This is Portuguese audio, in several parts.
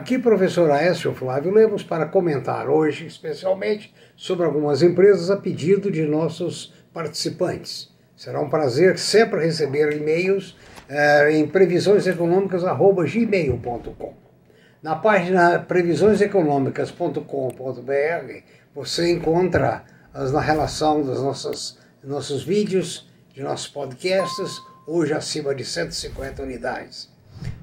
Aqui, professor Aécio Flávio Lemos, para comentar hoje, especialmente, sobre algumas empresas a pedido de nossos participantes. Será um prazer sempre receber e-mails eh, em previsioneseconômicas.gmail.com. Na página previsioneseconômicas.com.br você encontra as, na relação dos nossos, nossos vídeos, de nossos podcasts, hoje acima de 150 unidades.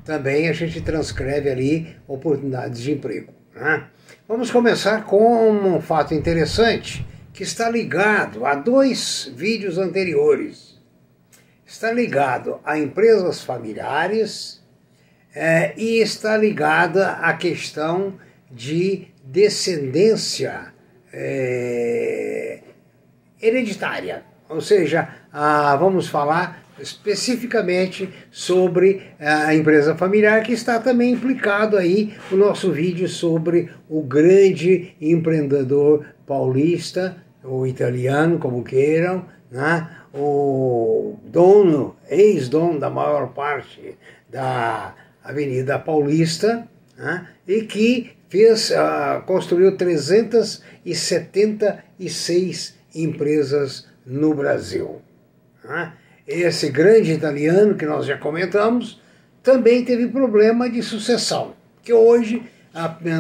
Também a gente transcreve ali oportunidades de emprego. Né? Vamos começar com um fato interessante que está ligado a dois vídeos anteriores. Está ligado a empresas familiares é, e está ligada à questão de descendência é, hereditária. Ou seja, ah, vamos falar especificamente sobre a empresa familiar, que está também implicado aí no nosso vídeo sobre o grande empreendedor paulista, ou italiano, como queiram, né? o dono, ex-dono da maior parte da Avenida Paulista, né? e que fez, uh, construiu 376 empresas no Brasil. Né? Esse grande italiano que nós já comentamos, também teve problema de sucessão, que hoje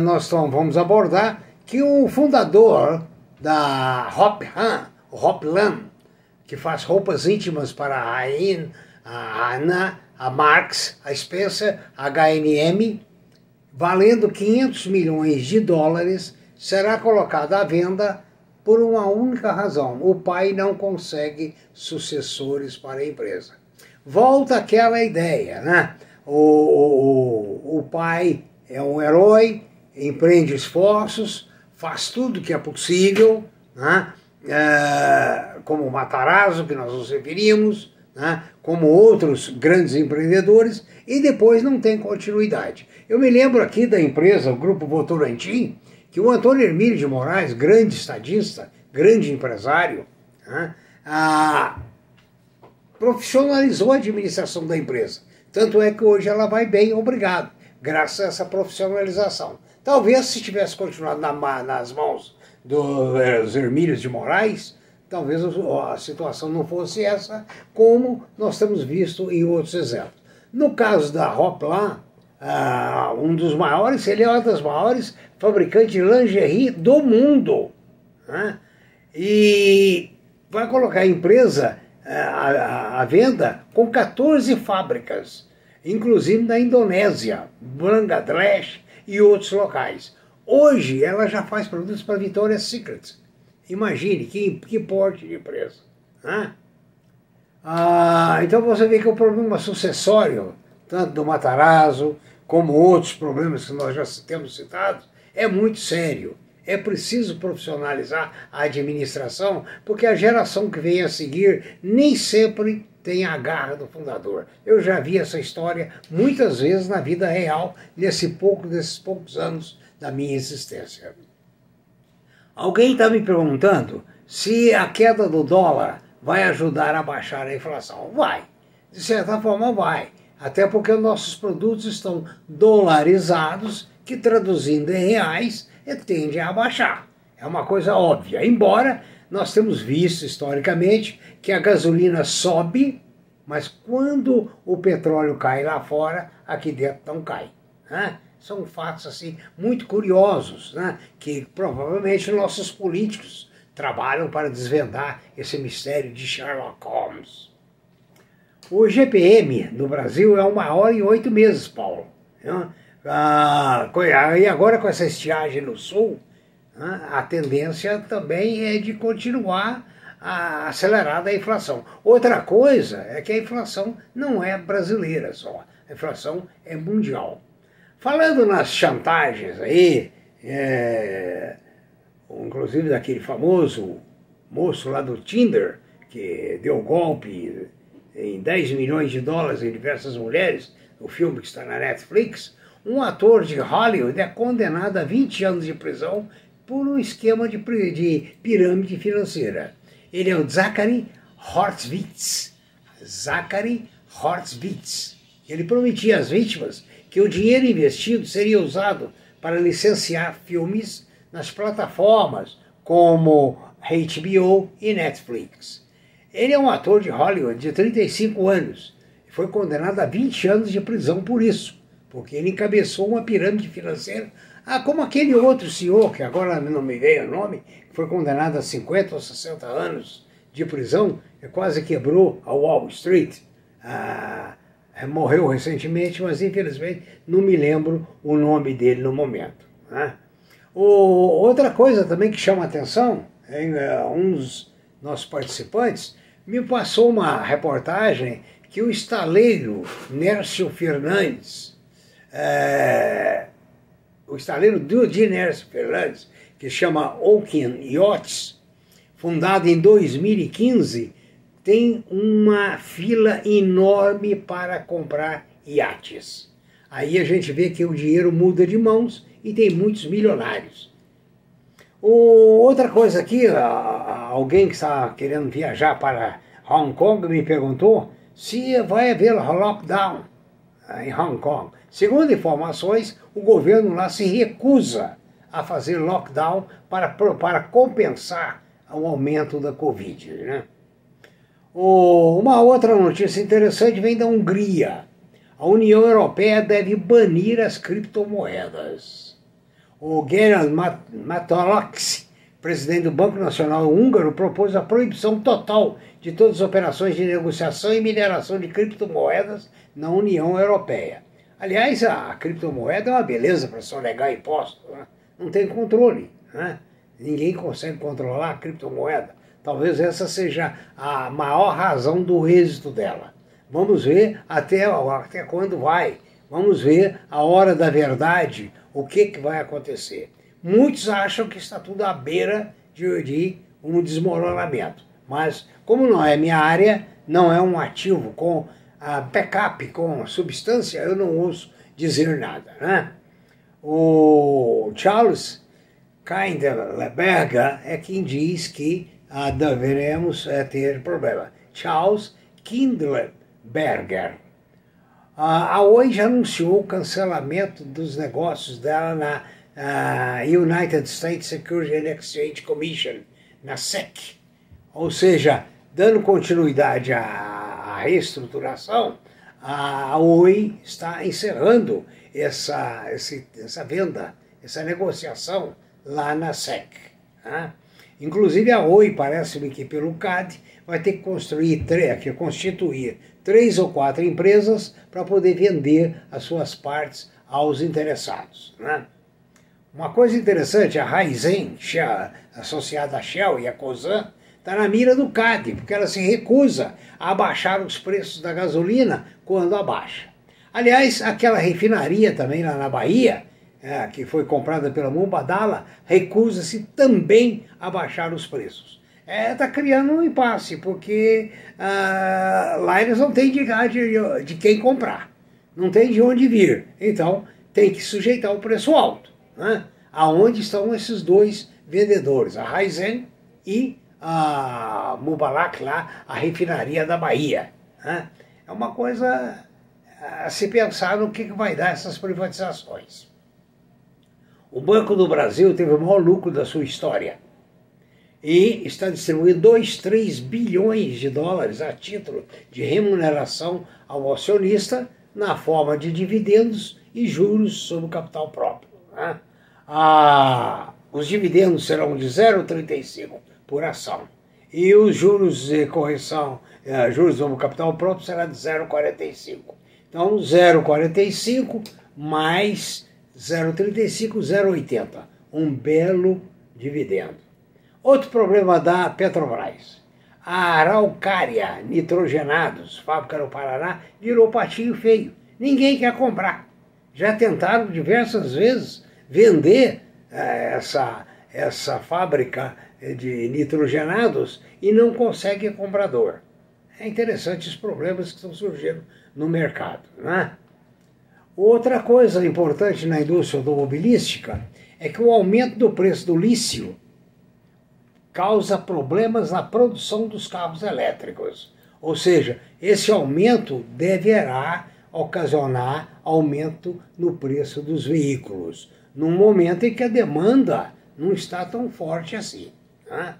nós vamos abordar que o fundador da Hoplan, Hoplan, que faz roupas íntimas para a a Ana, a Marx, a Spencer, a valendo 500 milhões de dólares, será colocada à venda por uma única razão: o pai não consegue sucessores para a empresa. Volta aquela ideia, né? O, o, o pai é um herói, empreende esforços, faz tudo que é possível, né? É, como o Matarazzo, que nós nos referimos, né? como outros grandes empreendedores, e depois não tem continuidade. Eu me lembro aqui da empresa, o Grupo Votorantim, que o Antônio Hermílio de Moraes, grande estadista, grande empresário, né, a, profissionalizou a administração da empresa. Tanto é que hoje ela vai bem, obrigado, graças a essa profissionalização. Talvez se tivesse continuado na, nas mãos eh, dos Hermílios de Moraes, talvez a situação não fosse essa, como nós temos visto em outros exemplos. No caso da Hopla, uh, um dos maiores, ele é uma das maiores fabricantes de lingerie do mundo. Né? E vai colocar a empresa à, venda com 14 fábricas, inclusive na Indonésia, Bangladesh e outros locais. Hoje ela já faz produtos para Victoria's Secret. Imagine que, que porte de empresa. Né? Ah, então você vê que o problema sucessório, tanto do Matarazzo como outros problemas que nós já temos citado, é muito sério. É preciso profissionalizar a administração, porque a geração que vem a seguir nem sempre tem a garra do fundador. Eu já vi essa história muitas vezes na vida real, nesse pouco, nesses poucos anos da minha existência. Alguém está me perguntando se a queda do dólar vai ajudar a baixar a inflação. Vai, de certa forma vai, até porque nossos produtos estão dolarizados, que traduzindo em reais tende a abaixar. É uma coisa óbvia. Embora nós temos visto historicamente que a gasolina sobe, mas quando o petróleo cai lá fora, aqui dentro não cai. Né? São fatos assim muito curiosos, né? que provavelmente nossos políticos trabalham para desvendar esse mistério de Sherlock Holmes. O GPM no Brasil é o maior em oito meses, Paulo. Ah, e agora com essa estiagem no sul, a tendência também é de continuar a acelerada a inflação. Outra coisa é que a inflação não é brasileira só, a inflação é mundial. Falando nas chantagens aí, é, inclusive daquele famoso moço lá do Tinder, que deu golpe em 10 milhões de dólares em diversas mulheres, o filme que está na Netflix, um ator de Hollywood é condenado a 20 anos de prisão por um esquema de, de pirâmide financeira. Ele é o Zachary Hortwitz. Zachary Hortwitz. Ele prometia às vítimas que o dinheiro investido seria usado para licenciar filmes nas plataformas como HBO e Netflix. Ele é um ator de Hollywood de 35 anos e foi condenado a 20 anos de prisão por isso, porque ele encabeçou uma pirâmide financeira, ah, como aquele outro senhor, que agora não me veio o nome, que foi condenado a 50 ou 60 anos de prisão e quase quebrou a Wall Street. Ah, morreu recentemente, mas infelizmente não me lembro o nome dele no momento. Né? O, outra coisa também que chama atenção, é, dos nossos participantes me passou uma reportagem que o estaleiro Nércio Fernandes, é, o estaleiro de Nércio Fernandes, que chama Oaken Yachts, fundado em 2015, tem uma fila enorme para comprar iates. Aí a gente vê que o dinheiro muda de mãos e tem muitos milionários. O, outra coisa aqui, alguém que está querendo viajar para Hong Kong me perguntou se vai haver lockdown em Hong Kong. Segundo informações, o governo lá se recusa a fazer lockdown para, para compensar o aumento da Covid. Né? uma outra notícia interessante vem da Hungria. A União Europeia deve banir as criptomoedas. O Gerard Matolox, presidente do Banco Nacional Húngaro, propôs a proibição total de todas as operações de negociação e mineração de criptomoedas na União Europeia. Aliás, a criptomoeda é uma beleza para sonegar impostos. Né? Não tem controle. Né? Ninguém consegue controlar a criptomoeda. Talvez essa seja a maior razão do êxito dela. Vamos ver até, até quando vai. Vamos ver a hora da verdade, o que, que vai acontecer. Muitos acham que está tudo à beira de, de um desmoronamento. Mas, como não é minha área, não é um ativo com a backup, com substância, eu não ouço dizer nada. Né? O Charles Kindleberger é quem diz que ah, deveremos eh, ter problema. Charles Kindleberger. A Oi já anunciou o cancelamento dos negócios dela na United States Security and Exchange Commission, na SEC. Ou seja, dando continuidade à, à reestruturação, a Oi está encerrando essa, essa venda, essa negociação lá na SEC. Né? Inclusive a Oi, parece-me que pelo CAD, vai ter que construir, que constituir três ou quatro empresas para poder vender as suas partes aos interessados. Né? Uma coisa interessante, a Raizen, associada à Shell e à Cosan, está na mira do CAD, porque ela se recusa a abaixar os preços da gasolina quando abaixa. Aliás, aquela refinaria também lá na Bahia, é, que foi comprada pela Mubadala, recusa-se também a baixar os preços. Está é, tá criando um impasse, porque ah, lá eles não têm de, de, de quem comprar, não tem de onde vir. Então tem que sujeitar o preço alto. Né? Aonde estão esses dois vendedores, a Raizen e a Mubalak lá, a refinaria da Bahia. Né? É uma coisa a se pensar no que vai dar essas privatizações. O Banco do Brasil teve o maior lucro da sua história e está distribuindo 2, 3 bilhões de dólares a título de remuneração ao acionista na forma de dividendos e juros sobre o capital próprio. Né? Ah, os dividendos serão de 0,35 por ação e os juros de correção, eh, juros sobre o capital próprio será de 0,45. Então, 0,45 mais 0,35, 0,80. Um belo dividendo. Outro problema da Petrobras. A araucária nitrogenados, fábrica no Paraná, virou patinho feio. Ninguém quer comprar. Já tentaram diversas vezes vender eh, essa, essa fábrica de nitrogenados e não consegue comprador. É interessante os problemas que estão surgindo no mercado. Né? Outra coisa importante na indústria automobilística é que o aumento do preço do lício causa problemas na produção dos carros elétricos. Ou seja, esse aumento deverá ocasionar aumento no preço dos veículos, num momento em que a demanda não está tão forte assim. Né?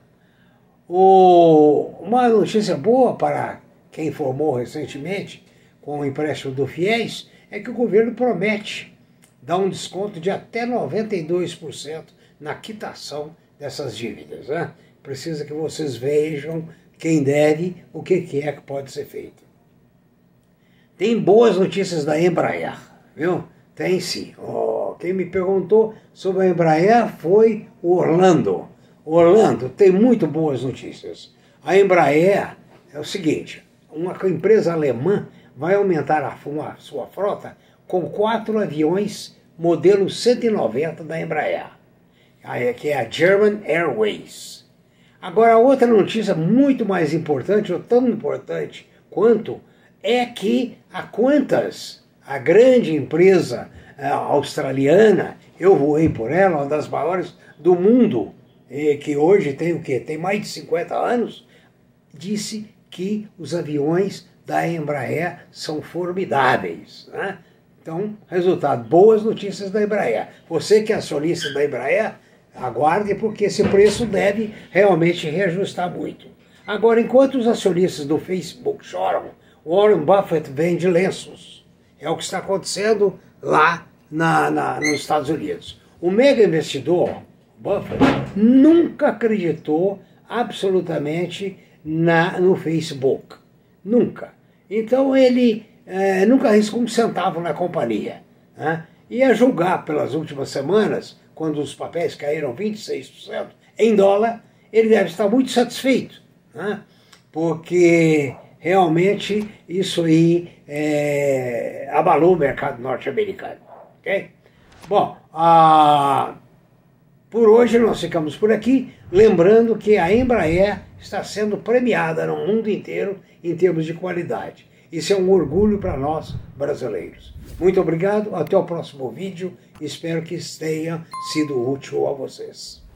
O, uma notícia boa para quem informou recentemente com o empréstimo do FIES é que o governo promete dar um desconto de até 92% na quitação dessas dívidas. Né? Precisa que vocês vejam quem deve, o que é que pode ser feito. Tem boas notícias da Embraer, viu? Tem sim. Oh, quem me perguntou sobre a Embraer foi o Orlando. Orlando tem muito boas notícias. A Embraer é o seguinte: uma empresa alemã vai aumentar a, a sua frota com quatro aviões modelo 190 da Embraer, que é a German Airways. Agora, outra notícia muito mais importante, ou tão importante quanto, é que a Qantas, a grande empresa uh, australiana, eu voei por ela, uma das maiores do mundo, que hoje tem o quê? Tem mais de 50 anos, disse que os aviões da Embraer são formidáveis. Né? Então, resultado, boas notícias da Embraer. Você que é acionista da Embraer, aguarde porque esse preço deve realmente reajustar muito. Agora, enquanto os acionistas do Facebook choram, Warren Buffett vende lenços. É o que está acontecendo lá na, na, nos Estados Unidos. O mega investidor, Buffett, nunca acreditou absolutamente na, no Facebook. Nunca. Então ele é, nunca arriscou um centavo na companhia. Né? E a julgar pelas últimas semanas, quando os papéis caíram 26% em dólar, ele deve estar muito satisfeito. Né? Porque realmente isso aí é, abalou o mercado norte-americano. Okay? Bom, ah, por hoje nós ficamos por aqui, lembrando que a Embraer está sendo premiada no mundo inteiro em termos de qualidade. Isso é um orgulho para nós brasileiros. Muito obrigado, até o próximo vídeo. Espero que tenha sido útil a vocês.